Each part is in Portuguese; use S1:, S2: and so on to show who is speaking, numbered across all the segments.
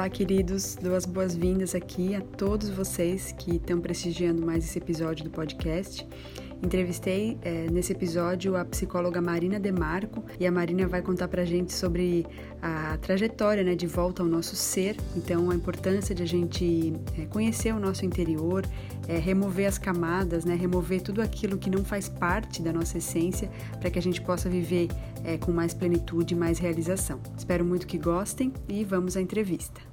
S1: Olá, queridos, dou as boas-vindas aqui a todos vocês que estão prestigiando mais esse episódio do podcast. Entrevistei é, nesse episódio a psicóloga Marina Demarco e a Marina vai contar pra gente sobre a trajetória né, de volta ao nosso ser, então a importância de a gente é, conhecer o nosso interior, é, remover as camadas, né, remover tudo aquilo que não faz parte da nossa essência para que a gente possa viver é, com mais plenitude e mais realização. Espero muito que gostem e vamos à entrevista.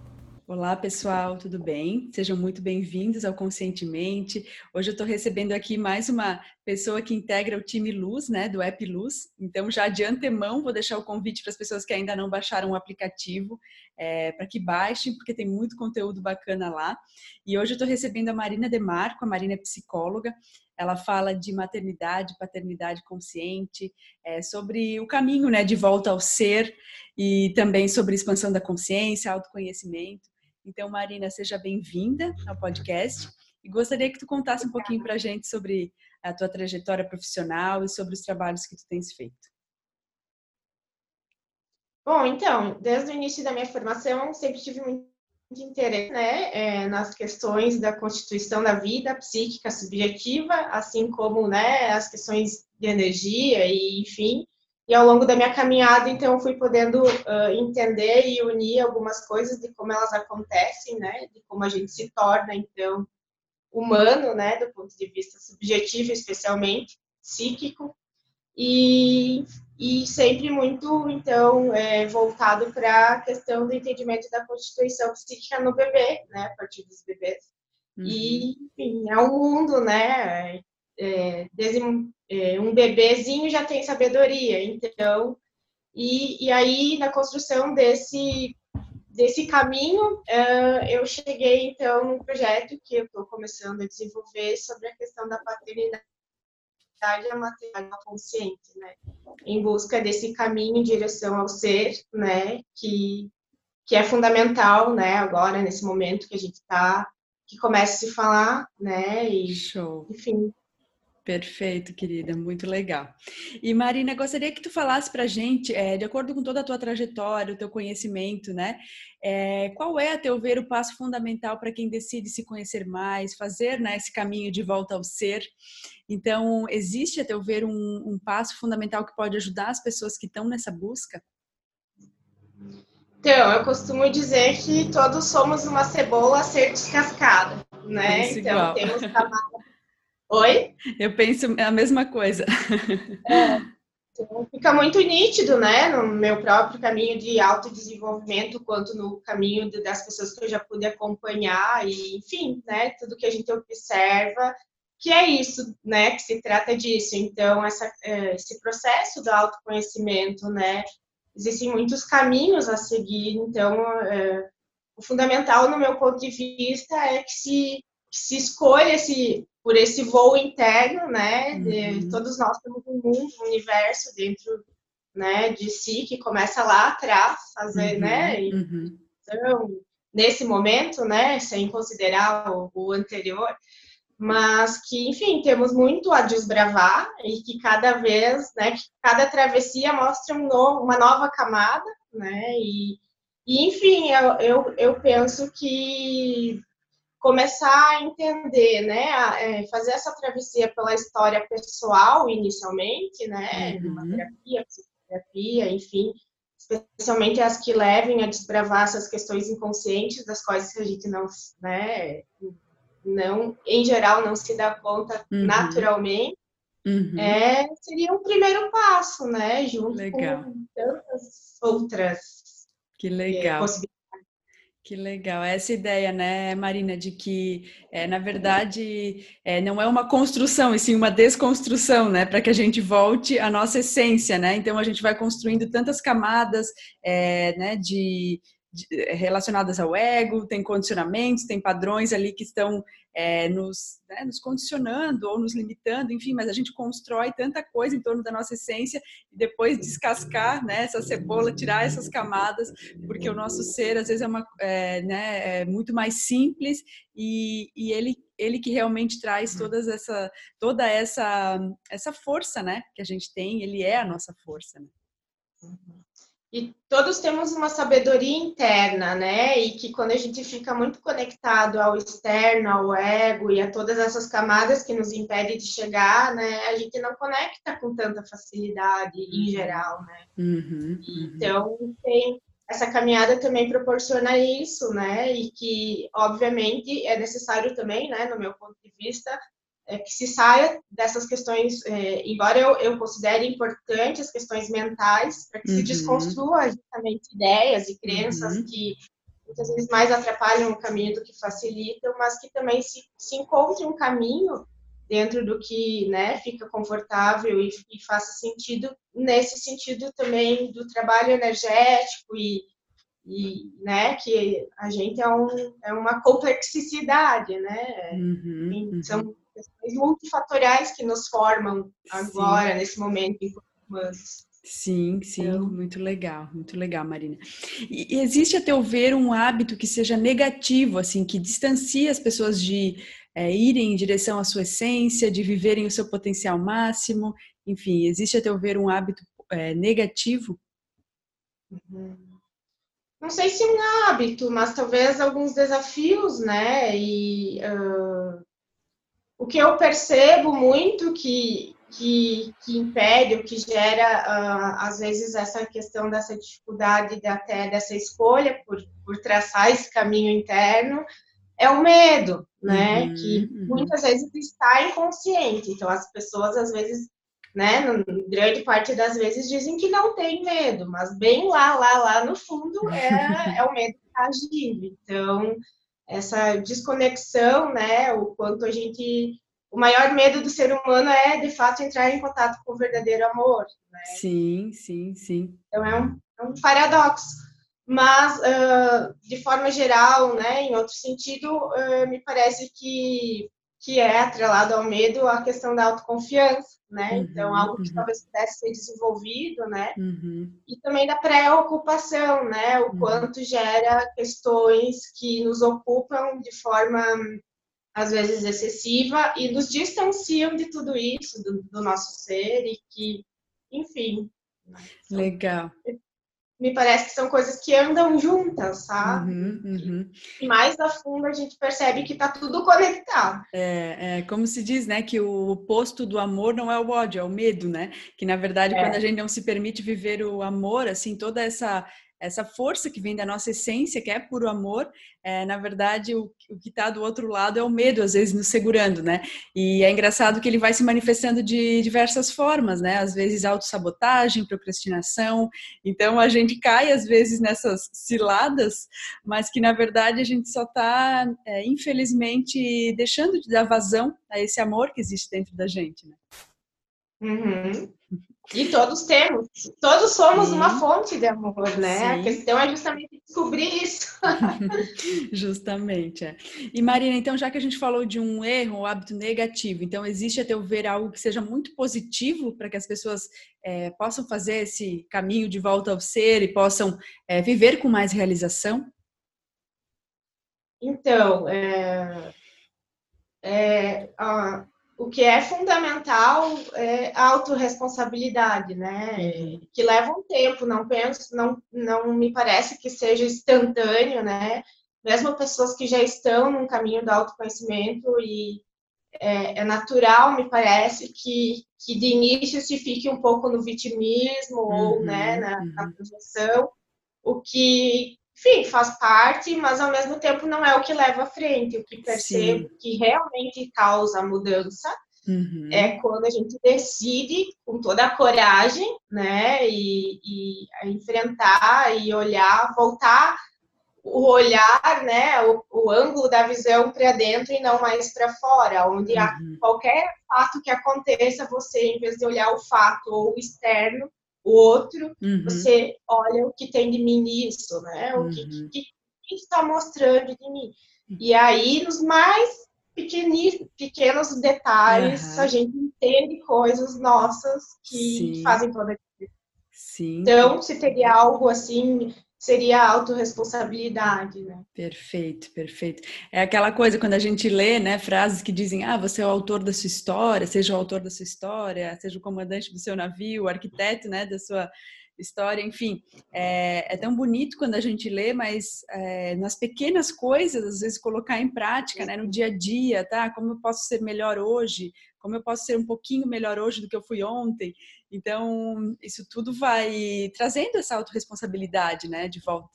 S1: Olá, pessoal, tudo bem? Sejam muito bem-vindos ao Conscientemente. Hoje eu estou recebendo aqui mais uma pessoa que integra o time Luz, né, do App Luz. Então, já de antemão, vou deixar o convite para as pessoas que ainda não baixaram o aplicativo, é, para que baixem, porque tem muito conteúdo bacana lá. E hoje eu estou recebendo a Marina Demarco, a Marina é psicóloga. Ela fala de maternidade, paternidade consciente, é, sobre o caminho né, de volta ao ser e também sobre expansão da consciência, autoconhecimento. Então, Marina, seja bem-vinda ao podcast e gostaria que tu contasse um pouquinho para a gente sobre a tua trajetória profissional e sobre os trabalhos que tu tens feito.
S2: Bom, então, desde o início da minha formação, sempre tive muito interesse né, é, nas questões da constituição da vida psíquica subjetiva, assim como né, as questões de energia e, enfim, e ao longo da minha caminhada, então, fui podendo uh, entender e unir algumas coisas de como elas acontecem, né? De como a gente se torna, então, humano, né? Do ponto de vista subjetivo, especialmente, psíquico. E, e sempre muito, então, é, voltado para a questão do entendimento da constituição psíquica no bebê, né? A partir dos bebês. Uhum. E, enfim, é um mundo, né? É, desde é, um bebezinho já tem sabedoria, então, e, e aí na construção desse, desse caminho, uh, eu cheguei então num projeto que eu estou começando a desenvolver sobre a questão da paternidade e a maternidade consciente, né, em busca desse caminho em direção ao ser, né, que, que é fundamental, né, agora, nesse momento que a gente está, que começa a se falar, né, e,
S1: Show.
S2: enfim,
S1: Perfeito, querida, muito legal. E Marina, gostaria que tu falasse para a gente, é, de acordo com toda a tua trajetória, o teu conhecimento, né? É, qual é, a teu ver, o passo fundamental para quem decide se conhecer mais, fazer né, esse caminho de volta ao ser? Então, existe, a teu ver, um, um passo fundamental que pode ajudar as pessoas que estão nessa busca?
S2: Então, eu costumo dizer que todos somos uma cebola a ser descascada, né?
S1: Isso então, igual.
S2: temos camadas Oi?
S1: Eu penso a mesma coisa.
S2: É, então fica muito nítido, né, no meu próprio caminho de autodesenvolvimento, quanto no caminho das pessoas que eu já pude acompanhar, e enfim, né, tudo que a gente observa, que é isso, né, que se trata disso. Então, essa, é, esse processo do autoconhecimento, né, existem muitos caminhos a seguir, então, é, o fundamental, no meu ponto de vista, é que se, que se escolha esse por esse voo interno, né? De, uhum. Todos nós temos um mundo, um universo dentro, né, de si que começa lá atrás, fazer, uhum. né? E, uhum. Então, nesse momento, né, sem considerar o, o anterior, mas que, enfim, temos muito a desbravar e que cada vez, né, que cada travessia mostra um novo, uma nova camada, né, e, e enfim, eu, eu, eu penso que começar a entender, né, a, é, fazer essa travessia pela história pessoal inicialmente, né, uhum. uma terapia, psicoterapia, enfim, especialmente as que levem a desbravar essas questões inconscientes das quais a gente não, né, não, em geral, não se dá conta uhum. naturalmente. Uhum. É, seria um primeiro passo, né, junto
S1: legal.
S2: com tantas outras
S1: que legal. possibilidades que legal. Essa ideia, né, Marina, de que, é, na verdade, é, não é uma construção, e sim uma desconstrução, né, para que a gente volte à nossa essência, né? Então, a gente vai construindo tantas camadas, é, né, de, relacionadas ao ego, tem condicionamentos, tem padrões ali que estão é, nos, né, nos condicionando ou nos limitando, enfim, mas a gente constrói tanta coisa em torno da nossa essência e depois descascar né, essa cebola, tirar essas camadas, porque o nosso ser às vezes é, uma, é, né, é muito mais simples e, e ele ele que realmente traz todas essa toda essa essa força né que a gente tem ele é a nossa força né?
S2: Uhum. e todos temos uma sabedoria interna, né? E que quando a gente fica muito conectado ao externo, ao ego e a todas essas camadas que nos impedem de chegar, né? A gente não conecta com tanta facilidade em geral, né? Uhum, uhum. Então, tem essa caminhada também proporciona isso, né? E que, obviamente, é necessário também, né, no meu ponto de vista, é, que se saia dessas questões, é, embora eu, eu considere importante as questões mentais, para que uhum. se desconstrua justamente ideias e crenças uhum. que muitas vezes mais atrapalham o caminho do que facilitam, mas que também se, se encontre um caminho dentro do que né, fica confortável e, e faça sentido, nesse sentido também do trabalho energético e, e né, que a gente é, um, é uma complexidade, né? Uhum, uhum. São questões multifatoriais que nos formam agora, sim. nesse momento, enquanto humanos.
S1: Sim, sim, então... muito legal, muito legal, Marina. E existe, a teu ver, um hábito que seja negativo, assim, que distancie as pessoas de é, irem em direção à sua essência, de viverem o seu potencial máximo? Enfim, existe, a teu ver, um hábito é, negativo?
S2: Uhum. Não sei se um hábito, mas talvez alguns desafios, né? E uh, o que eu percebo muito que, que, que impede, o que gera, uh, às vezes, essa questão dessa dificuldade de, até dessa escolha por, por traçar esse caminho interno, é o medo, né? Uhum, que uhum. muitas vezes está inconsciente. Então, as pessoas, às vezes, né, grande parte das vezes, dizem que não tem medo, mas bem lá, lá, lá no fundo, é, é o medo que está agindo. Então, essa desconexão, né? O quanto a gente. O maior medo do ser humano é, de fato, entrar em contato com o verdadeiro amor. Né?
S1: Sim, sim, sim.
S2: Então é um, é um paradoxo. Mas, uh, de forma geral, né, em outro sentido, uh, me parece que, que é atrelado ao medo a questão da autoconfiança né? Uhum, então, algo que uhum. talvez pudesse ser desenvolvido, né? Uhum. E também da preocupação, né? O uhum. quanto gera questões que nos ocupam de forma, às vezes, excessiva e nos distanciam de tudo isso, do, do nosso ser e que, enfim.
S1: Né? Legal
S2: me parece que são coisas que andam juntas, sabe? Uhum, uhum. E mais a fundo a gente percebe que tá tudo conectado.
S1: É, é, como se diz, né, que o oposto do amor não é o ódio, é o medo, né? Que na verdade, é. quando a gente não se permite viver o amor, assim, toda essa essa força que vem da nossa essência, que é puro amor, é, na verdade, o, o que está do outro lado é o medo, às vezes, nos segurando, né? E é engraçado que ele vai se manifestando de diversas formas, né? Às vezes, autossabotagem, procrastinação. Então, a gente cai, às vezes, nessas ciladas, mas que, na verdade, a gente só está, é, infelizmente, deixando de dar vazão a esse amor que existe dentro da gente, né?
S2: Uhum. E todos temos, todos somos Sim. uma fonte de amor, né? Sim. A questão é justamente descobrir isso.
S1: justamente. É. E Marina, então, já que a gente falou de um erro, um hábito negativo, então existe a teu ver algo que seja muito positivo para que as pessoas é, possam fazer esse caminho de volta ao ser e possam é, viver com mais realização?
S2: Então, é, é, a, o que é fundamental é a autorresponsabilidade, né? Uhum. Que leva um tempo, não penso, não, não me parece que seja instantâneo, né? Mesmo pessoas que já estão num caminho do autoconhecimento e é, é natural, me parece, que, que de início se fique um pouco no vitimismo uhum, ou né, na, uhum. na projeção, o que enfim, faz parte, mas ao mesmo tempo não é o que leva à frente. O que percebo Sim. que realmente causa a mudança uhum. é quando a gente decide com toda a coragem, né, e, e enfrentar e olhar, voltar o olhar, né, o, o ângulo da visão para dentro e não mais para fora, onde uhum. qualquer fato que aconteça, você, em vez de olhar o fato ou o externo, o outro, uhum. você olha o que tem de mim nisso, né? O que, uhum. que, que está mostrando de mim. Uhum. E aí, nos mais pequenos detalhes, uhum. a gente entende coisas nossas que Sim. fazem toda a diferença. Sim. Então, se teria algo assim seria a autorresponsabilidade, né?
S1: Perfeito, perfeito. É aquela coisa quando a gente lê, né, frases que dizem, ah, você é o autor da sua história, seja o autor da sua história, seja o comandante do seu navio, o arquiteto, né, da sua história, enfim, é, é, tão bonito quando a gente lê, mas é, nas pequenas coisas, às vezes colocar em prática, né, no dia a dia, tá? Como eu posso ser melhor hoje? Como eu posso ser um pouquinho melhor hoje do que eu fui ontem? Então, isso tudo vai trazendo essa autorresponsabilidade, né, de volta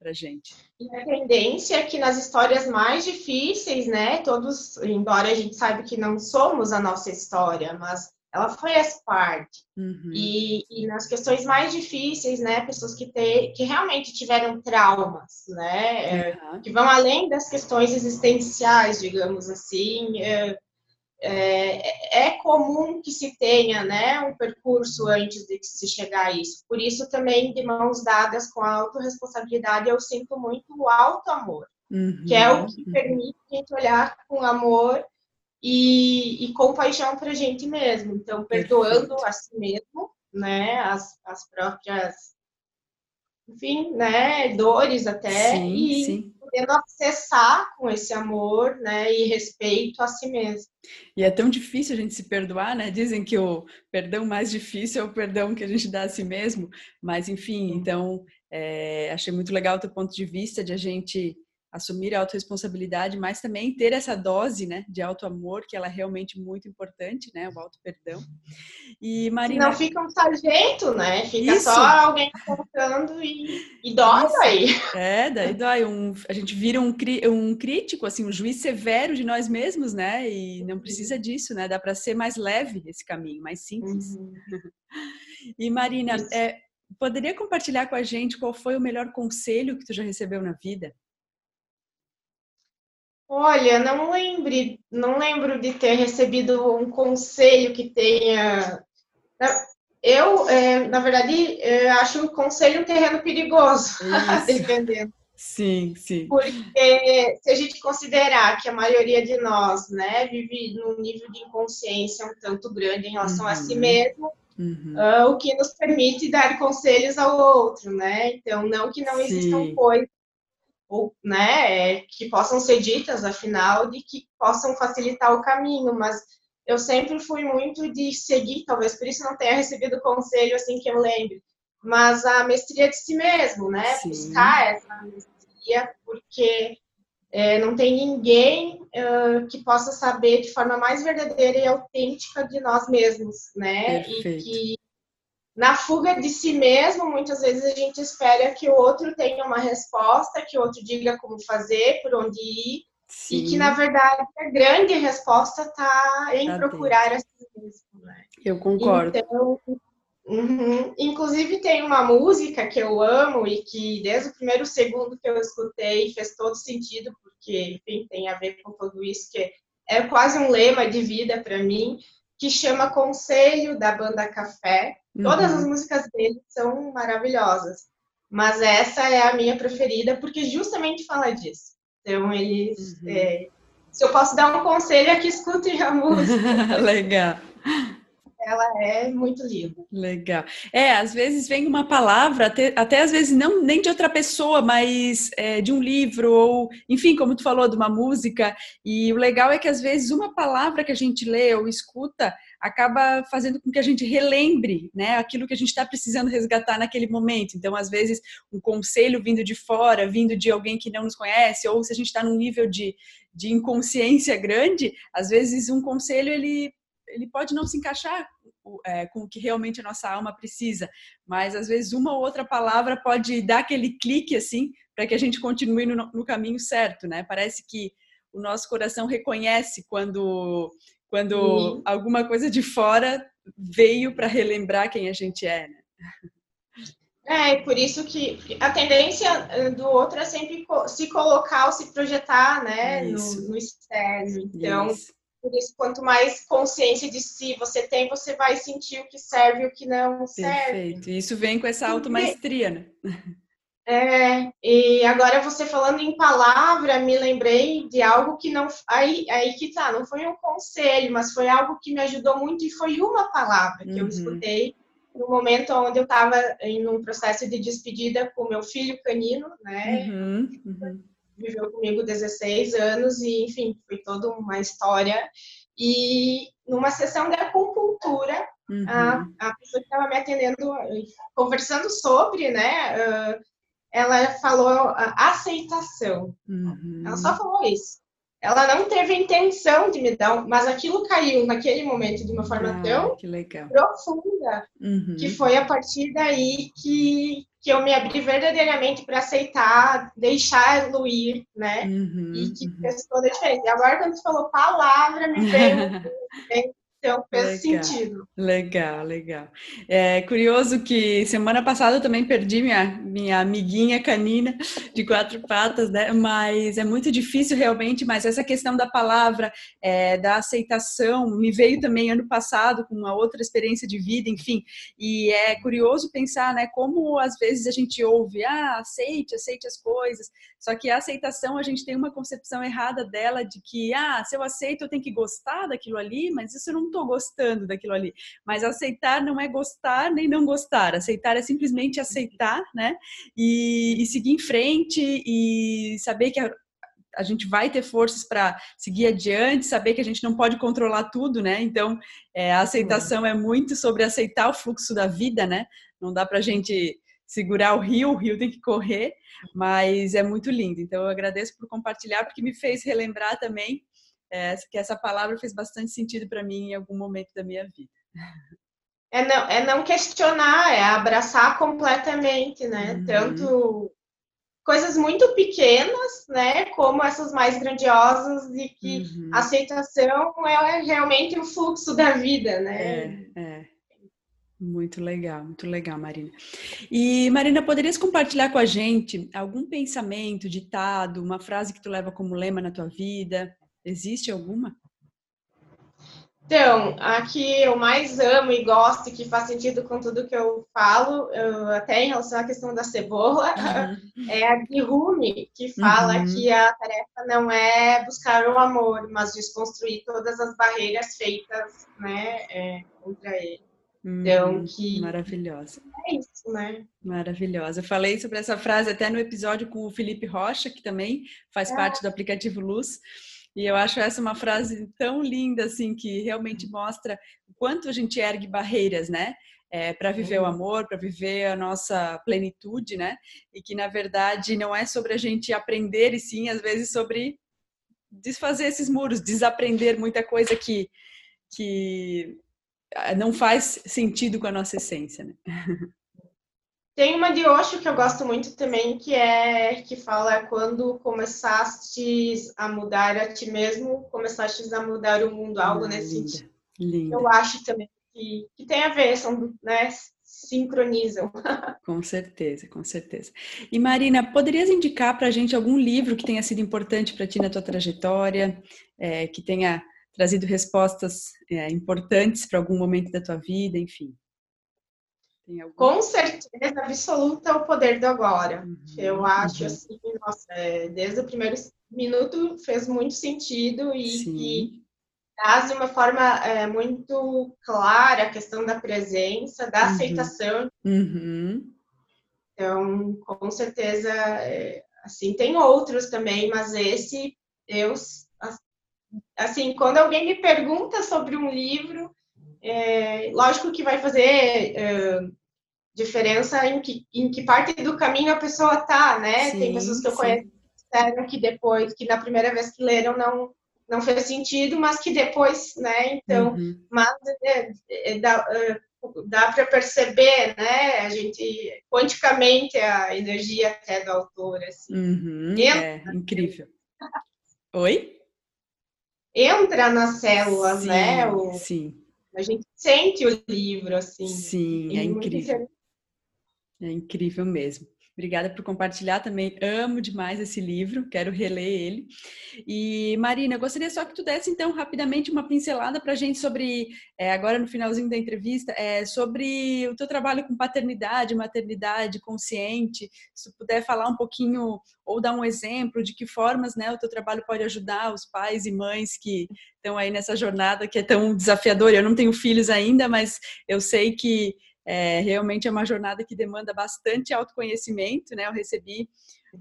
S1: para gente.
S2: E a tendência é que nas histórias mais difíceis, né, todos, embora a gente saiba que não somos a nossa história, mas ela faz parte. Uhum. E, e, nas questões mais difíceis, né, pessoas que, te, que realmente tiveram traumas, né, uhum. que vão além das questões existenciais, digamos assim, é, é, é, comum que se tenha né, um percurso antes de se chegar a isso. Por isso, também, de mãos dadas com a autorresponsabilidade, eu sinto muito o alto amor, uhum, que é o que uhum. permite a gente olhar com amor e, e compaixão para a gente mesmo. Então, perdoando Perfeito. a si mesmo, né, as, as próprias, enfim, né, dores até, sim, e sim. Podendo acessar com esse amor, né, e respeito a si mesmo.
S1: E é tão difícil a gente se perdoar, né? Dizem que o perdão mais difícil é o perdão que a gente dá a si mesmo, mas enfim, então é, achei muito legal o teu ponto de vista de a gente assumir a autorresponsabilidade, mas também ter essa dose, né, de auto-amor, que ela é realmente muito importante, né, o auto-perdão.
S2: E Marina... Não fica um sargento, né, fica Isso. só alguém contando e, e dói Isso. aí.
S1: É, daí dói. Um, a gente vira um, um crítico, assim, um juiz severo de nós mesmos, né, e não precisa disso, né, dá para ser mais leve esse caminho, mais simples. Uhum. E Marina, é, poderia compartilhar com a gente qual foi o melhor conselho que tu já recebeu na vida?
S2: Olha, não lembro, não lembro de ter recebido um conselho que tenha. Eu, é, na verdade, eu acho o conselho um terreno perigoso, dependendo.
S1: Sim, sim.
S2: Porque se a gente considerar que a maioria de nós, né, vive num nível de inconsciência um tanto grande em relação uhum. a si uhum. mesmo, uhum. uh, o que nos permite dar conselhos ao outro, né? Então, não que não sim. existam coisas ou, né, que possam ser ditas, afinal, de que possam facilitar o caminho, mas eu sempre fui muito de seguir, talvez por isso não tenha recebido conselho assim que eu lembre, mas a mestria de si mesmo, né, Sim. buscar essa mestria, porque é, não tem ninguém uh, que possa saber de forma mais verdadeira e autêntica de nós mesmos, né, Perfeito. e que na fuga de si mesmo, muitas vezes a gente espera que o outro tenha uma resposta, que o outro diga como fazer, por onde ir, Sim. e que na verdade a grande resposta está em tá procurar a si mesmo. Né?
S1: Eu concordo. Então,
S2: uhum. Inclusive tem uma música que eu amo e que desde o primeiro segundo que eu escutei fez todo sentido, porque enfim, tem a ver com tudo isso, que é quase um lema de vida para mim, que chama Conselho da Banda Café Todas uhum. as músicas dele são maravilhosas, mas essa é a minha preferida porque justamente fala disso. Então, eles. Uhum. É, se eu posso dar um conselho, é que escutem a música.
S1: Legal.
S2: Ela é muito linda.
S1: Legal. É, às vezes vem uma palavra, até, até às vezes não nem de outra pessoa, mas é, de um livro, ou, enfim, como tu falou, de uma música. E o legal é que às vezes uma palavra que a gente lê ou escuta acaba fazendo com que a gente relembre né, aquilo que a gente está precisando resgatar naquele momento. Então, às vezes, um conselho vindo de fora, vindo de alguém que não nos conhece, ou se a gente está num nível de, de inconsciência grande, às vezes um conselho ele, ele pode não se encaixar é, com o que realmente a nossa alma precisa, mas às vezes uma ou outra palavra pode dar aquele clique assim para que a gente continue no, no caminho certo, né? Parece que o nosso coração reconhece quando quando Sim. alguma coisa de fora veio para relembrar quem a gente é, né?
S2: É, por isso que a tendência eh, do outro é sempre se colocar ou se projetar, né, no, no, externo. Então, isso. Por isso, quanto mais consciência de si você tem, você vai sentir o que serve e o que não serve.
S1: Perfeito. Isso vem com essa automaestria, né?
S2: É, e agora você falando em palavra, me lembrei de algo que não. Aí, aí que tá, não foi um conselho, mas foi algo que me ajudou muito e foi uma palavra que uhum. eu escutei no momento onde eu estava em um processo de despedida com meu filho canino, né? Uhum. Uhum. Viveu comigo 16 anos e, enfim, foi toda uma história. E numa sessão de acupuntura, uhum. a, a pessoa que estava me atendendo, conversando sobre, né, uh, ela falou aceitação. Uhum. Ela só falou isso. Ela não teve intenção de me dar, mas aquilo caiu naquele momento de uma forma ah, tão profunda uhum. que foi a partir daí que, que eu me abri verdadeiramente para aceitar, deixar ir, né? Uhum, e que uhum. fez toda a diferença. E agora, quando você falou palavra, me veio Então fez legal, sentido.
S1: Legal, legal. É curioso que semana passada eu também perdi minha, minha amiguinha canina de quatro patas, né? Mas é muito difícil realmente, mas essa questão da palavra, é, da aceitação, me veio também ano passado com uma outra experiência de vida, enfim. E é curioso pensar, né, como às vezes a gente ouve, ah, aceite, aceite as coisas. Só que a aceitação, a gente tem uma concepção errada dela de que, ah, se eu aceito, eu tenho que gostar daquilo ali, mas isso eu não estou gostando daquilo ali. Mas aceitar não é gostar nem não gostar. Aceitar é simplesmente aceitar, né? E, e seguir em frente e saber que a, a gente vai ter forças para seguir adiante, saber que a gente não pode controlar tudo, né? Então, é, a aceitação é muito sobre aceitar o fluxo da vida, né? Não dá para a gente segurar o rio, o rio tem que correr, mas é muito lindo. Então, eu agradeço por compartilhar, porque me fez relembrar também é, que essa palavra fez bastante sentido para mim em algum momento da minha vida.
S2: É não, é não questionar, é abraçar completamente, né? Uhum. Tanto coisas muito pequenas, né, como essas mais grandiosas e que uhum. a aceitação é realmente o fluxo da vida, né?
S1: É, é. Muito legal, muito legal, Marina. E Marina, poderias compartilhar com a gente algum pensamento, ditado, uma frase que tu leva como lema na tua vida? Existe alguma?
S2: Então, a que eu mais amo e gosto, que faz sentido com tudo que eu falo, eu, até em relação à questão da cebola, uhum. é a de Rumi, que fala uhum. que a tarefa não é buscar o amor, mas desconstruir todas as barreiras feitas né, é, contra ele.
S1: Então, hum, que. Maravilhosa.
S2: É isso, né?
S1: Maravilhosa. Eu falei sobre essa frase até no episódio com o Felipe Rocha, que também faz é. parte do aplicativo Luz. E eu acho essa uma frase tão linda, assim, que realmente mostra o quanto a gente ergue barreiras, né? É, para viver o uhum. amor, para viver a nossa plenitude, né? E que na verdade não é sobre a gente aprender, e sim, às vezes, sobre desfazer esses muros, desaprender muita coisa que, que não faz sentido com a nossa essência, né?
S2: Tem uma de Osho que eu gosto muito também, que é que fala quando começaste a mudar a ti mesmo, começaste a mudar o mundo, algo ah, nesse linda, sentido. Linda. Eu acho também que, que tem a ver, são, né, sincronizam.
S1: Com certeza, com certeza. E Marina, poderias indicar para a gente algum livro que tenha sido importante para ti na tua trajetória, é, que tenha trazido respostas é, importantes para algum momento da tua vida, enfim?
S2: Algum... Com certeza absoluta o poder do agora. Uhum, eu acho uhum. assim, nossa, é, desde o primeiro minuto fez muito sentido e que traz de uma forma é, muito clara a questão da presença, da uhum. aceitação. Uhum. Então, com certeza, é, assim, tem outros também, mas esse eu assim, quando alguém me pergunta sobre um livro, é, lógico que vai fazer é, diferença em que, em que parte do caminho a pessoa tá, né? Sim, Tem pessoas que eu sim. conheço que que depois, que na primeira vez que leram não não fez sentido, mas que depois, né? Então, uhum. mas é, é, dá, é, dá para perceber, né? A gente quanticamente a energia até do autor, assim.
S1: Uhum, é incrível. Oi?
S2: Entra nas células,
S1: sim,
S2: né?
S1: O, sim.
S2: A gente sente o livro, assim.
S1: Sim, é incrível. É incrível mesmo. Obrigada por compartilhar também. Amo demais esse livro, quero reler ele. E Marina, eu gostaria só que tu desse então rapidamente uma pincelada para a gente sobre, é, agora no finalzinho da entrevista, é, sobre o teu trabalho com paternidade, maternidade consciente. Se tu puder falar um pouquinho ou dar um exemplo de que formas né, o teu trabalho pode ajudar os pais e mães que estão aí nessa jornada que é tão desafiadora. Eu não tenho filhos ainda, mas eu sei que é, realmente é uma jornada que demanda bastante autoconhecimento, né? Eu recebi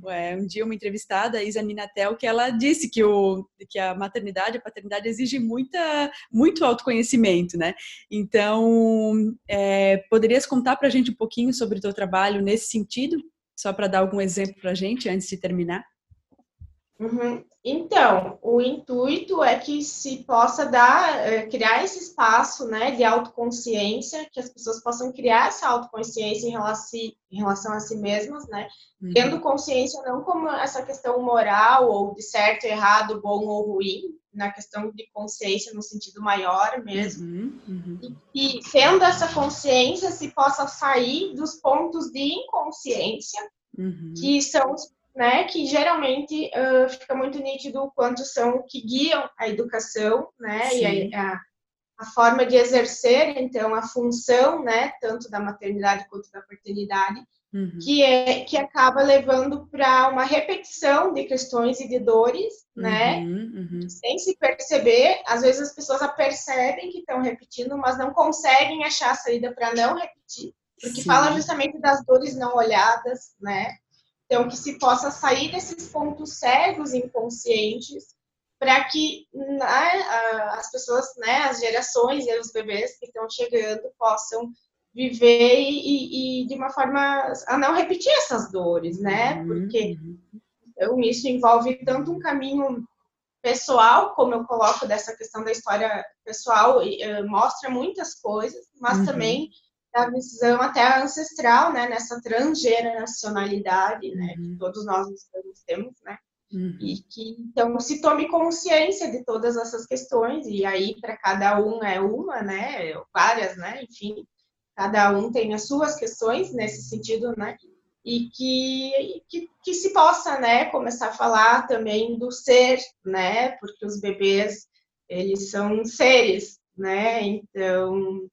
S1: é, um dia uma entrevistada, a Isa Minatel, que ela disse que, o, que a maternidade, a paternidade exige muita, muito autoconhecimento, né? Então, é, poderias contar para a gente um pouquinho sobre o teu trabalho nesse sentido? Só para dar algum exemplo para a gente antes de terminar?
S2: Uhum. Então, o intuito é que se possa dar, eh, criar esse espaço né, de autoconsciência, que as pessoas possam criar essa autoconsciência em relação, em relação a si mesmas, né? Uhum. Tendo consciência não como essa questão moral ou de certo, errado, bom ou ruim, na questão de consciência no sentido maior mesmo. Uhum. Uhum. E, e tendo essa consciência, se possa sair dos pontos de inconsciência, uhum. que são os né, que geralmente uh, fica muito nítido o quanto são que guiam a educação, né, Sim. e a, a, forma de exercer, então, a função, né, tanto da maternidade quanto da paternidade, uhum. que, é, que acaba levando para uma repetição de questões e de dores, né, uhum, uhum. sem se perceber, às vezes as pessoas percebem que estão repetindo, mas não conseguem achar a saída para não repetir, porque Sim. fala justamente das dores não olhadas, né, então, que se possa sair desses pontos cegos inconscientes para que né, as pessoas, né, as gerações e os bebês que estão chegando possam viver e, e, de uma forma a não repetir essas dores, né? Uhum, Porque então, isso envolve tanto um caminho pessoal, como eu coloco dessa questão da história pessoal, uh, mostra muitas coisas, mas uhum. também da visão até ancestral, né, nessa transgeracionalidade, né, uhum. que todos nós temos, né, uhum. e que então se tome consciência de todas essas questões e aí para cada um é uma, né, várias, né, enfim, cada um tem as suas questões nesse sentido, né, e que, que, que se possa, né, começar a falar também do ser, né, porque os bebês eles são seres, né, então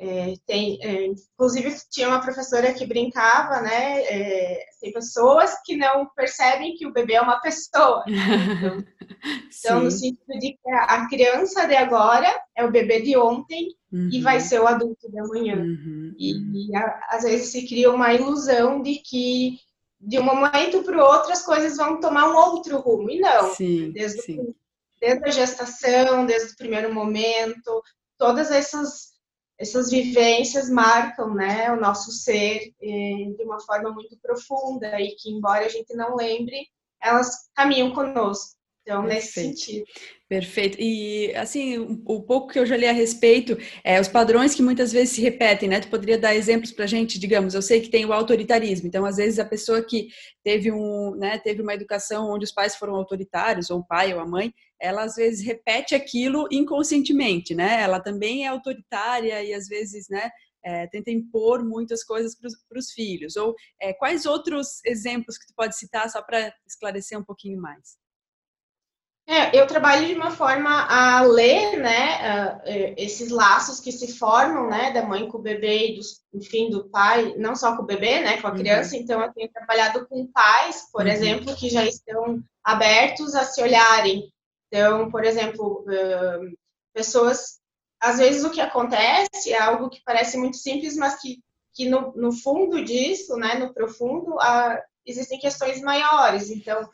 S2: é, tem, é, inclusive, tinha uma professora que brincava, né? É, tem pessoas que não percebem que o bebê é uma pessoa. Então, então no sentido de que a criança de agora é o bebê de ontem uhum. e vai ser o adulto de amanhã. Uhum. E, uhum. e a, às vezes se cria uma ilusão de que de um momento para o outro as coisas vão tomar um outro rumo. E não. Sim, desde, sim. Desde a gestação, desde o primeiro momento, todas essas essas vivências marcam né, o nosso ser eh, de uma forma muito profunda e que, embora a gente não lembre, elas caminham conosco. Então, Perfeito. nesse sentido.
S1: Perfeito. E, assim, o pouco que eu já li a respeito, é, os padrões que muitas vezes se repetem, né? Tu poderia dar exemplos para a gente? Digamos, eu sei que tem o autoritarismo. Então, às vezes, a pessoa que teve, um, né, teve uma educação onde os pais foram autoritários, ou o pai ou a mãe, ela, às vezes, repete aquilo inconscientemente, né? Ela também é autoritária e, às vezes, né, é, tenta impor muitas coisas para os filhos. Ou é, quais outros exemplos que tu pode citar, só para esclarecer um pouquinho mais?
S2: É, eu trabalho de uma forma a ler, né, uh, esses laços que se formam, né, da mãe com o bebê e, do, enfim, do pai, não só com o bebê, né, com a uhum. criança. Uhum. Então, eu tenho trabalhado com pais, por uhum. exemplo, que já estão abertos a se olharem. Então, por exemplo, uh, pessoas, às vezes o que acontece é algo que parece muito simples, mas que, que no, no fundo disso, né, no profundo, uh, existem questões maiores. Então,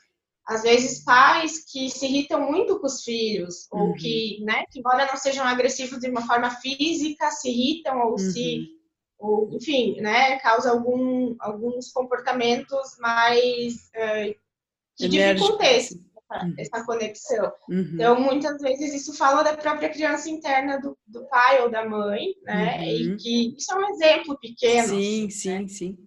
S2: às vezes pais que se irritam muito com os filhos uhum. ou que, né, que embora não sejam agressivos de uma forma física, se irritam ou uhum. se ou, enfim, né, causa algum, alguns comportamentos mais uh, que dificultam essa, essa conexão. Uhum. Então, muitas vezes isso fala da própria criança interna do, do pai ou da mãe, né, e uhum. que isso é um exemplo pequeno.
S1: Sim, sim, né? sim.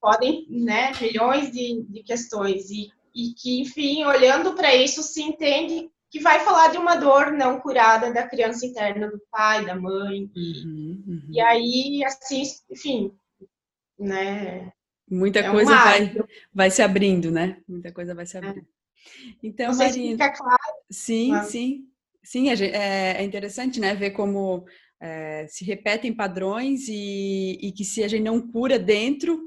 S2: Podem, né, milhões de, de questões e e que, enfim, olhando para isso, se entende que vai falar de uma dor não curada da criança interna do pai, da mãe. Uhum, uhum. E aí, assim, enfim, né?
S1: Muita é coisa vai, vai se abrindo, né? Muita coisa vai se é. abrindo. É. Então,
S2: Não Marina, fica claro.
S1: Sim, mas... sim. Sim, é, é interessante, né? Ver como é, se repetem padrões e, e que se a gente não cura dentro,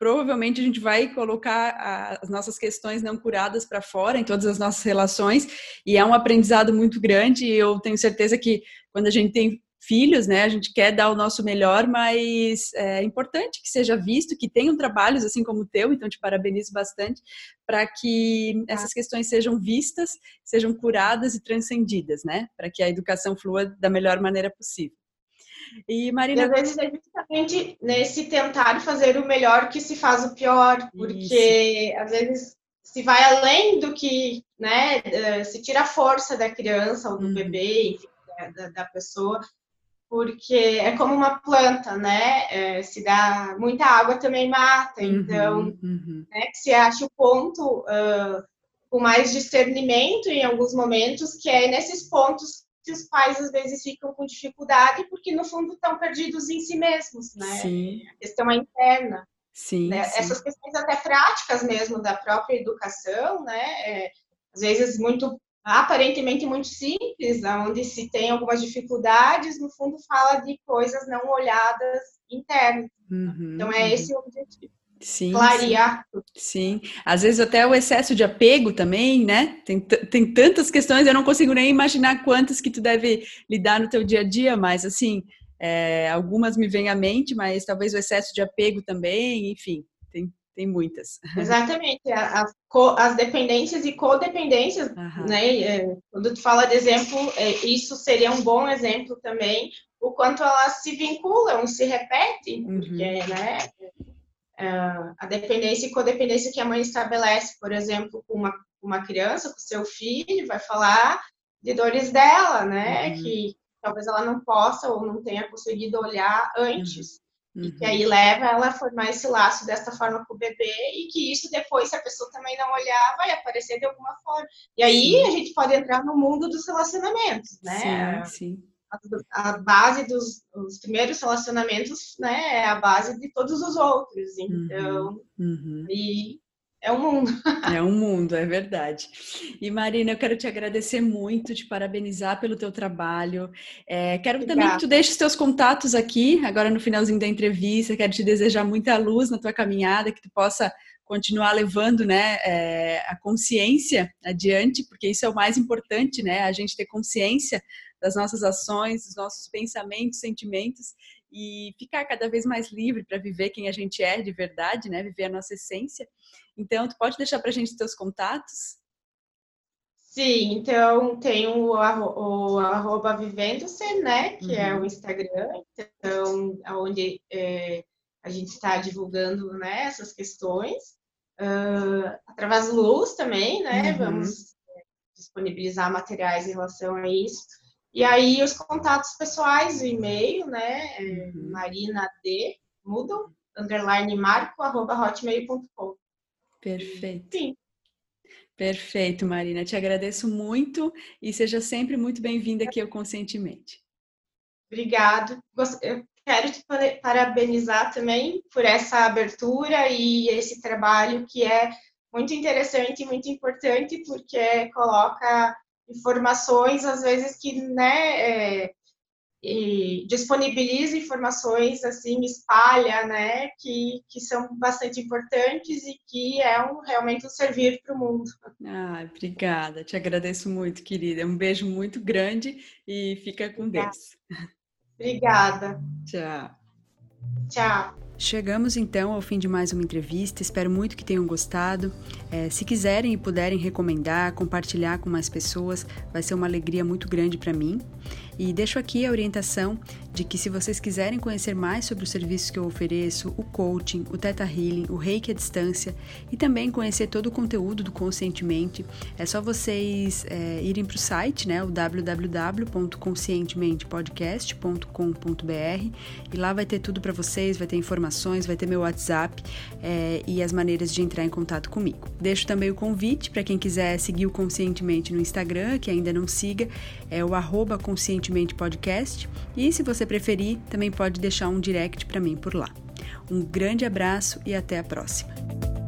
S1: provavelmente a gente vai colocar as nossas questões não curadas para fora em todas as nossas relações e é um aprendizado muito grande e eu tenho certeza que quando a gente tem filhos, né? A gente quer dar o nosso melhor, mas é importante que seja visto, que tenham trabalhos assim como o teu, então te parabenizo bastante, para que essas questões sejam vistas, sejam curadas e transcendidas, né? Para que a educação flua da melhor maneira possível.
S2: E Marina. E às vezes é justamente nesse tentar fazer o melhor que se faz o pior, porque Isso. às vezes se vai além do que, né, eh, se tira a força da criança ou do uhum. bebê, enfim, da, da, pessoa, porque é como uma planta, né? É, se dá muita água também mata, uhum, então, uhum. Né, que se acha o ponto uh, com mais discernimento em alguns momentos, que é nesses pontos que os pais às vezes ficam com dificuldade, porque no fundo estão perdidos em si mesmos, né? Sim. A questão é interna. Sim, né? sim, Essas questões até práticas mesmo da própria educação, né? É, às vezes muito aparentemente muito simples, onde se tem algumas dificuldades, no fundo fala de coisas não olhadas internas. Uhum, então é uhum. esse o objetivo.
S1: Sim, clarear. Sim. sim. Às vezes até o excesso de apego também, né? Tem, tem tantas questões, eu não consigo nem imaginar quantas que tu deve lidar no teu dia a dia, mas assim, é, algumas me vêm à mente, mas talvez o excesso de apego também, enfim, tem, tem muitas.
S2: Exatamente, as, as dependências e codependências, uhum. né? É, quando tu fala de exemplo, é, isso seria um bom exemplo também, o quanto elas se vinculam, se repetem, uhum. porque, né? A dependência e codependência que a mãe estabelece, por exemplo, com uma, uma criança, com seu filho, vai falar de dores dela, né? Uhum. Que talvez ela não possa ou não tenha conseguido olhar antes. Uhum. E que aí leva ela a formar esse laço desta forma com o bebê e que isso depois, se a pessoa também não olhar, vai aparecer de alguma forma. E aí a gente pode entrar no mundo dos relacionamentos, né? Sim, sim. A, base dos os primeiros relacionamentos, né, é a base de todos os outros. Uhum. Então, uhum. e é um mundo.
S1: É um mundo, é verdade. E Marina, eu quero te agradecer muito, te parabenizar pelo teu trabalho. É, quero Obrigada. também que tu deixes teus contatos aqui, agora no finalzinho da entrevista. Quero te desejar muita luz na tua caminhada, que tu possa continuar levando né, é, a consciência adiante, porque isso é o mais importante, né? A gente ter consciência das nossas ações, dos nossos pensamentos, sentimentos e ficar cada vez mais livre para viver quem a gente é de verdade, né? Viver a nossa essência. Então, tu pode deixar para a gente teus contatos?
S2: Sim, então tem o, o arroba vivendo-se, né? Que uhum. é o. Instagram, então, onde é, a gente está divulgando né, essas questões. Uh, através do Luz também, né? Uhum. Vamos é, disponibilizar materiais em relação a isso. E aí os contatos pessoais, o e-mail, né? É uhum. Marina D. Moodle, underline marco, arroba hotmail.com.
S1: Perfeito. Sim. Perfeito, Marina. Te agradeço muito e seja sempre muito bem-vinda aqui ao Conscientemente.
S2: Obrigado. Eu quero te parabenizar também por essa abertura e esse trabalho que é muito interessante e muito importante, porque coloca informações, às vezes, que né, é, disponibiliza informações, assim, espalha, né, que, que são bastante importantes e que é um, realmente um servir para o mundo.
S1: Ah, obrigada, te agradeço muito, querida. Um beijo muito grande e fica com Deus.
S2: Obrigada.
S1: Tchau.
S2: Tchau.
S1: Chegamos então ao fim de mais uma entrevista. Espero muito que tenham gostado. É, se quiserem e puderem recomendar, compartilhar com mais pessoas, vai ser uma alegria muito grande para mim. E deixo aqui a orientação de que se vocês quiserem conhecer mais sobre os serviços que eu ofereço, o coaching, o Teta Healing, o Reiki à distância e também conhecer todo o conteúdo do Conscientemente, é só vocês é, irem para o site, né, o www.conscientementepodcast.com.br e lá vai ter tudo para vocês, vai ter informações, vai ter meu WhatsApp é, e as maneiras de entrar em contato comigo. Deixo também o convite para quem quiser seguir o Conscientemente no Instagram, que ainda não siga, é o arroba Podcast. E se você preferir, também pode deixar um direct para mim por lá. Um grande abraço e até a próxima.